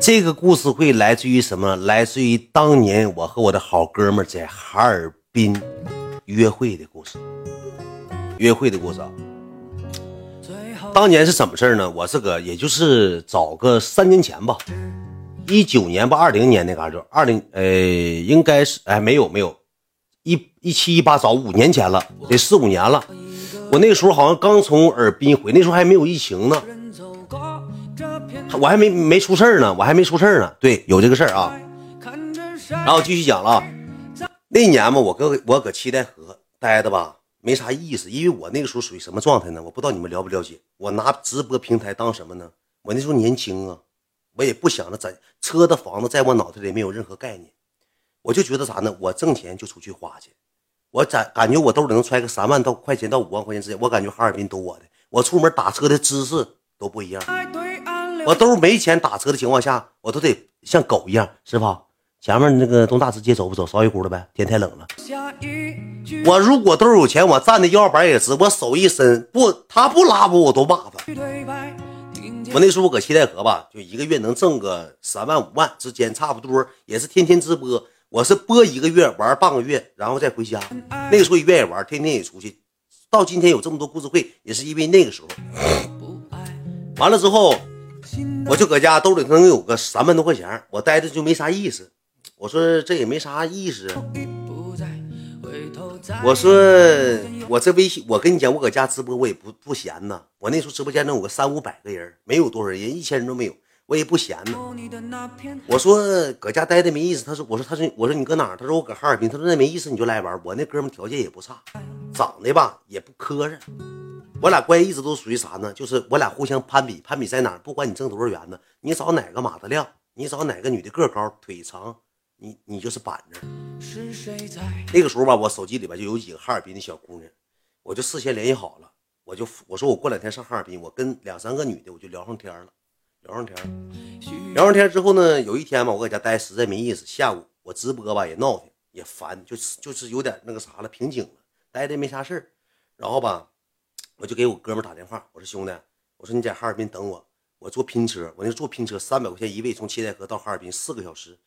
这个故事会来自于什么？来自于当年我和我的好哥们在哈尔滨约会的故事。约会的故事啊。当年是怎么事呢？我是个，也就是早个三年前吧，一九年吧，二零年那嘎就二零，呃，应该是，哎，没有没有，一一七一八早五年前了，得四五年了。我那时候好像刚从尔滨回，那时候还没有疫情呢。我还没没出事呢，我还没出事呢。对，有这个事儿啊。然后继续讲了，那年嘛，我搁我搁七台河待的吧，没啥意思，因为我那个时候属于什么状态呢？我不知道你们了不了解。我拿直播平台当什么呢？我那时候年轻啊，我也不想着在车的房子在我脑袋里没有任何概念，我就觉得啥呢？我挣钱就出去花去，我感感觉我兜里能揣个三万到块钱到五万块钱之间，我感觉哈尔滨都我的。我出门打车的姿势都不一样。我兜没钱打车的情况下，我都得像狗一样，师傅，前面那个东大直街走不走？烧一壶了呗，天太冷了。我如果兜有钱，我站的腰板也直，我手一伸，不，他不拉我，我都骂他。我那时候搁七台河吧，就一个月能挣个三万五万之间，差不多也是天天直播。我是播一个月玩半个月，然后再回家。那个时候也愿意玩，天天也出去。到今天有这么多故事会，也是因为那个时候。完了之后。我就搁家兜里能有个三万多块钱，我待着就没啥意思。我说这也没啥意思。我说我这微信，我跟你讲，我搁家直播我也不不闲呐。我那时候直播间能有个三五百个人，没有多少人，一千人都没有，我也不闲呐。我说搁家待的没意思。他说，我说他说我说你搁哪？他说我搁哈尔滨。他说那没意思，你就来玩。我那哥们条件也不差，长得吧也不磕碜。我俩关系一直都属于啥呢？就是我俩互相攀比，攀比在哪儿？不管你挣多少元呢，你找哪个马子亮，你找哪个女的个高腿长，你你就是板着。那个时候吧，我手机里边就有几个哈尔滨的小姑娘，我就事先联系好了，我就我说我过两天上哈尔滨，我跟两三个女的我就聊上天了，聊上天，聊上天之后呢，有一天吧，我搁家待实在没意思，下午我直播吧也闹腾也烦，就是就是有点那个啥了，瓶颈了，待的没啥事然后吧。我就给我哥们打电话，我说兄弟，我说你在哈尔滨等我，我坐拼车，我那坐拼车三百块钱一位，从七台河到哈尔滨四个小时。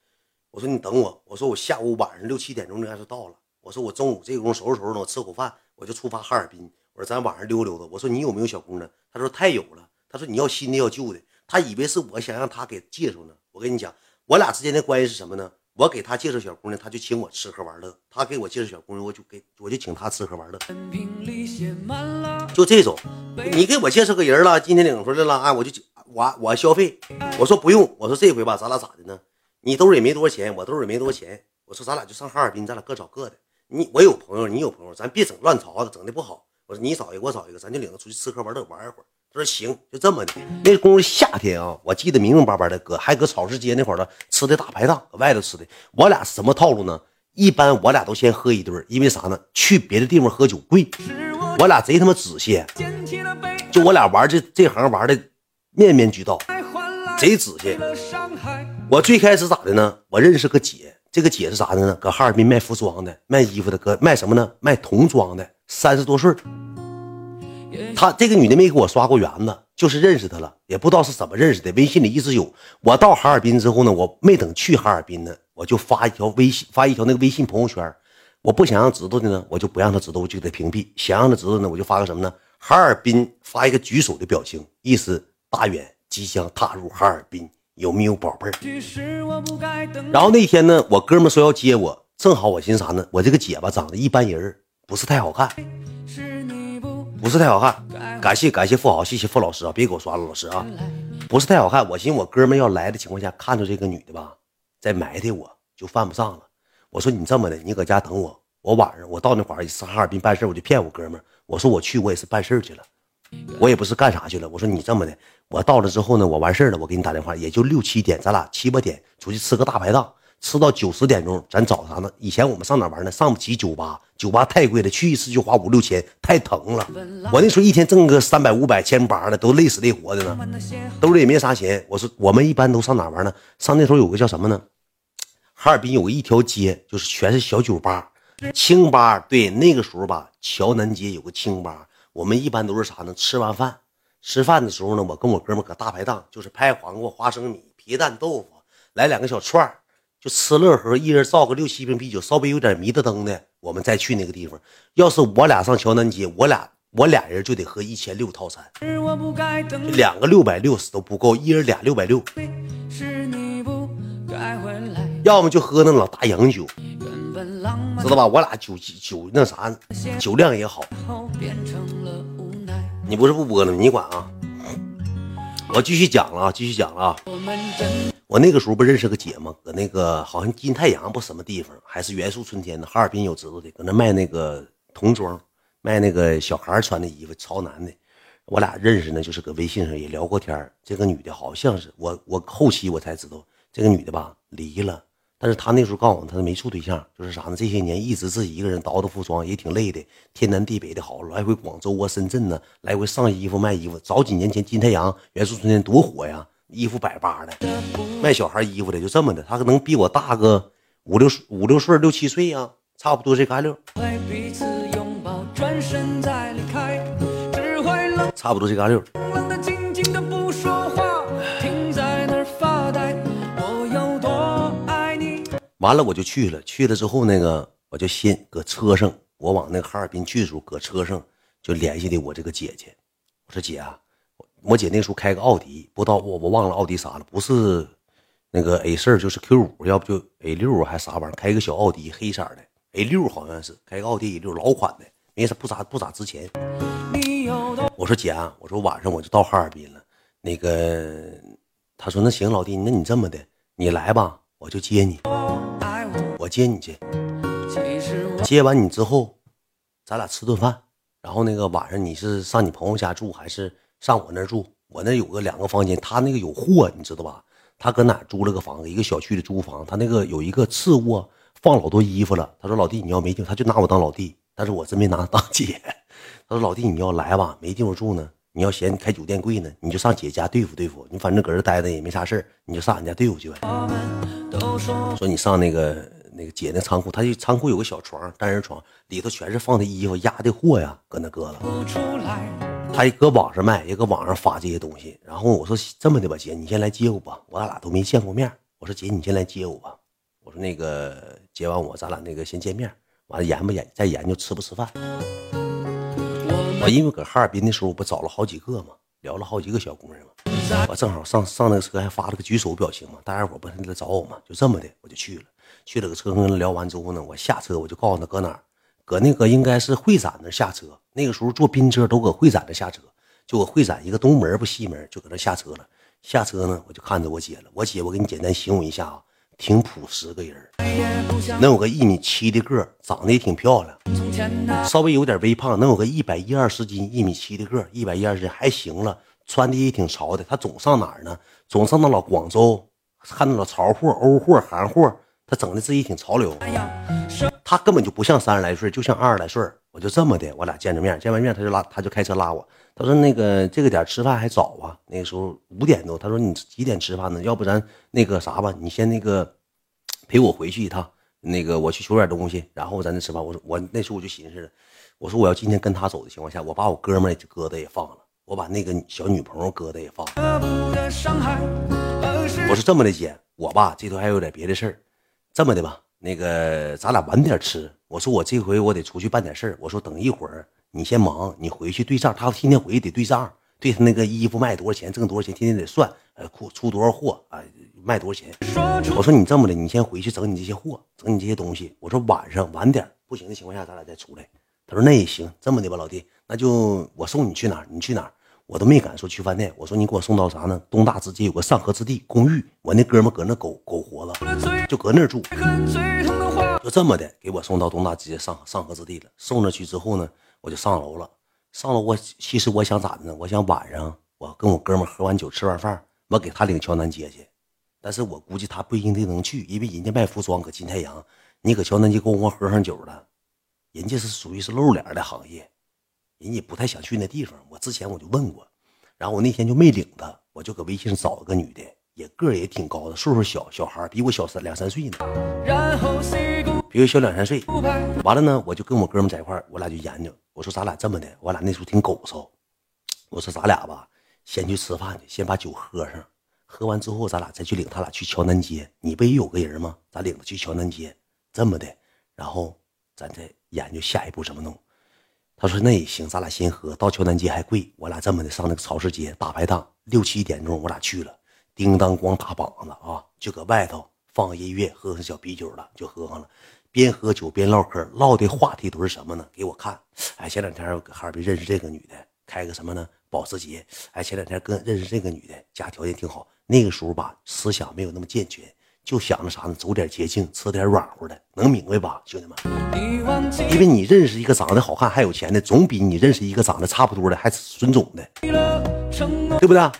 我说你等我，我说我下午晚上六七点钟应该就到了。我说我中午这个工收拾收拾，我吃口饭，我就出发哈尔滨。我说咱晚上溜溜达。我说你有没有小姑娘？他说太有了。他说你要新的要旧的。他以为是我想让他给介绍呢。我跟你讲，我俩之间的关系是什么呢？我给他介绍小姑娘，他就请我吃喝玩乐；他给我介绍小姑娘，我就给我就请他吃喝玩乐。就这种，你给我介绍个人了，今天领出来了，啊，我就我我消费。我说不用，我说这回吧，咱俩咋的呢？你兜里也没多少钱，我兜里也没多少钱。我说咱俩就上哈尔滨，咱俩各找各的。你我有朋友，你有朋友，咱别整乱吵的，整的不好。我说你找一个，我找一个，咱就领他出去吃喝玩乐玩一会儿。他说行，就这么的。那功夫夏天啊，我记得明明白白的，搁还搁超市街那块儿的吃的大排档，搁外头吃的。我俩什么套路呢？一般我俩都先喝一顿，因为啥呢？去别的地方喝酒贵。我俩贼他妈仔细，就我俩玩这这行玩的面面俱到，贼仔细。我最开始咋的呢？我认识个姐，这个姐是啥的呢？搁哈尔滨卖服装的，卖衣服的，搁卖什么呢？卖童装的，三十多岁。她这个女的没给我刷过园子，就是认识她了，也不知道是怎么认识的。微信里一直有。我到哈尔滨之后呢，我没等去哈尔滨呢，我就发一条微信，发一条那个微信朋友圈。我不想让知道的呢，我就不让他知道，我就给他屏蔽。想让他知道呢，我就发个什么呢？哈尔滨发一个举手的表情，意思大远即将踏入哈尔滨，有没有宝贝儿？然后那天呢，我哥们说要接我，正好我寻思啥呢？我这个姐吧，长得一般人，不是太好看。不是太好看，感谢感谢富豪，谢谢付老师啊，别给我刷了，老师啊，不是太好看。我寻思我哥们要来的情况下，看着这个女的吧，再埋汰我就犯不上了。我说你这么的，你搁家等我，我晚上我到那块儿上哈尔滨办事，我就骗我哥们我说我去，我也是办事去了，我也不是干啥去了。我说你这么的，我到了之后呢，我完事了，我给你打电话，也就六七点，咱俩七八点出去吃个大排档。吃到九十点钟，咱找啥呢？以前我们上哪玩呢？上不起酒吧，酒吧太贵了，去一次就花五六千，太疼了。我那时候一天挣个三百五百千八的，都累死累活的呢，兜里也没啥钱。我说我们一般都上哪玩呢？上那时候有个叫什么呢？哈尔滨有一条街，就是全是小酒吧、清吧。对，那个时候吧，桥南街有个清吧，我们一般都是啥呢？吃完饭，吃饭的时候呢，我跟我哥们搁大排档，就是拍黄瓜、花生米。皮蛋豆腐，来两个小串就吃乐呵，一人造个六七瓶啤酒，稍微有点迷的灯的，我们再去那个地方。要是我俩上桥南街，我俩我俩人就得喝一千六套餐，两个六百六十都不够，一人俩六百六。要么就喝那老大洋酒，知道吧？我俩酒酒那啥，酒量也好。你不是不播了吗？你管啊！我继续讲了啊，继续讲了啊。我那个时候不认识个姐吗？搁那个好像金太阳不什么地方，还是元素春天的哈尔滨有知道的，搁那卖那个童装，卖那个小孩穿的衣服，潮男的。我俩认识呢，就是搁微信上也聊过天这个女的好像是我，我后期我才知道这个女的吧离了。但是她那时候告诉我，她没处对象，就是啥呢？这些年一直自己一个人倒腾服装，也挺累的，天南地北的好，来回广州啊、深圳呢，来回上衣服卖衣服。早几年前金太阳元素春天多火呀，衣服百八的，卖小孩衣服的，就这么的。他可能比我大个五六五六岁、六七岁呀，差不多这嘎溜。差不多这嘎溜。完了我就去了，去了之后那个我就先搁车上，我往那个哈尔滨去的时候，搁车上就联系的我这个姐姐。我说姐啊，我姐那时候开个奥迪，不知道我我忘了奥迪啥了，不是那个 A 四就是 Q 五，要不就 A 六还啥玩意儿，开个小奥迪黑色的 A 六好像是开个奥迪 A 六老款的，没啥不咋不咋值钱。我说姐啊，我说晚上我就到哈尔滨了，那个他说那行老弟，那你这么的，你来吧，我就接你。我接你去，接完你之后，咱俩吃顿饭，然后那个晚上你是上你朋友家住还是上我那住？我那有个两个房间，他那个有货，你知道吧？他搁哪租了个房子，一个小区的租房，他那个有一个次卧，放老多衣服了。他说老弟你要没地方，他就拿我当老弟，但是我真没拿他当姐。他说老弟你要来吧，没地方住呢，你要嫌开酒店贵呢，你就上姐家对付对付，你反正搁这待着也没啥事你就上俺家对付去呗。说你上那个。那个姐那仓库，他就仓库有个小床，单人床，里头全是放的衣服、压的货呀，搁那搁了。他也搁网上卖，也搁网上发这些东西。然后我说这么的吧，姐，你先来接我吧，我俩俩都没见过面。我说姐，你先来接我吧。我说那个接完我，咱俩那个先见面，完了研不研，再研究吃不吃饭。我因为搁哈尔滨的时候，不找了好几个嘛，聊了好几个小姑娘嘛。我正好上上那个车，还发了个举手表情嘛，大家伙不是来找我嘛，就这么的，我就去了。去了个车，跟他聊完之后呢，我下车，我就告诉他搁哪儿，搁那个应该是会展那下车。那个时候坐宾车都搁会展那下车，就搁会展一个东门不西门，就搁那下车了。下车呢，我就看着我姐了。我姐，我给你简单形容一下啊，挺朴实个人，能有个一米七的个，长得也挺漂亮，稍微有点微胖，能有个一百一二十斤，一米七的个，一百一二十斤还行了，穿的也挺潮的。她总上哪呢？总上那老广州，看那老潮货、欧货、韩货。她整的自己挺潮流，他根本就不像三十来岁，就像二十来岁。我就这么的，我俩见着面，见完面他就拉，他就开车拉我。他说：“那个这个点吃饭还早啊，那个时候五点多。”他说：“你几点吃饭呢？要不咱那个啥吧，你先那个陪我回去一趟，那个我去取点东西，然后咱再吃饭。”我说：“我那时候我就寻思着，我说我要今天跟他走的情况下，我把我哥们疙瘩也放了，我把那个小女朋友疙瘩也放了。我是这么的姐，我吧这头还有点别的事儿。”这么的吧，那个咱俩晚点吃。我说我这回我得出去办点事儿。我说等一会儿你先忙，你回去对账。他天天回去得对账，对他那个衣服卖多少钱，挣多少钱，天天得算。呃，出出多少货啊，卖多少钱。我说你这么的，你先回去整你这些货，整你这些东西。我说晚上晚点不行的情况下，咱俩再出来。他说那也行，这么的吧，老弟，那就我送你去哪儿，你去哪儿。我都没敢说去饭店，我说你给我送到啥呢？东大直接有个上河之地公寓，我那哥们搁那苟苟活了，就搁那住，就这么的给我送到东大直接上上河之地了。送着去之后呢，我就上楼了。上楼我其实我想咋的呢？我想晚上我跟我哥们喝完酒吃完饭，我给他领桥南街去。但是我估计他不一定能去，因为人家卖服装搁金太阳，你搁桥南街跟我喝上酒了，人家是属于是露脸的行业。人家不太想去那地方，我之前我就问过，然后我那天就没领他，我就搁微信上找了个女的，也个儿也挺高的，岁数小，小孩比我小三两三岁呢，然后比我小两三岁。完了呢，我就跟我哥们在一块我俩就研究，我说咱俩这么的，我俩那时候挺狗骚，我说咱俩吧，先去吃饭去，先把酒喝上，喝完之后咱俩再去领他俩去桥南街。你不也有个人吗？咱领他去桥南街，这么的，然后咱再研究下一步怎么弄。他说那也行，咱俩先喝到桥南街还贵，我俩这么的上那个超市街大排档，六七点钟我俩去了，叮当咣打膀子啊，就搁外头放音乐，喝上小啤酒了，就喝上了。边喝酒边唠嗑，唠的话题都是什么呢？给我看，哎，前两天我搁哈尔滨认识这个女的，开个什么呢？保时捷。哎，前两天跟认识这个女的，家条件挺好。那个时候吧，思想没有那么健全，就想着啥呢？走点捷径，吃点软乎的，能明白吧，兄弟们？因为你认识一个长得好看还有钱的，总比你认识一个长得差不多的还损种的，对不对？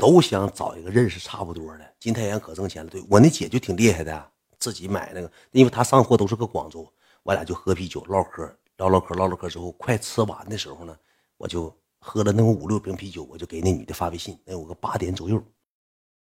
都想找一个认识差不多的。金太阳可挣钱了，对我那姐就挺厉害的，自己买那个，因为他上货都是搁广州，我俩就喝啤酒唠嗑，唠唠嗑，唠唠嗑之后，快吃完的时候呢，我就喝了那么五六瓶啤酒，我就给那女的发微信，那有个八点左右，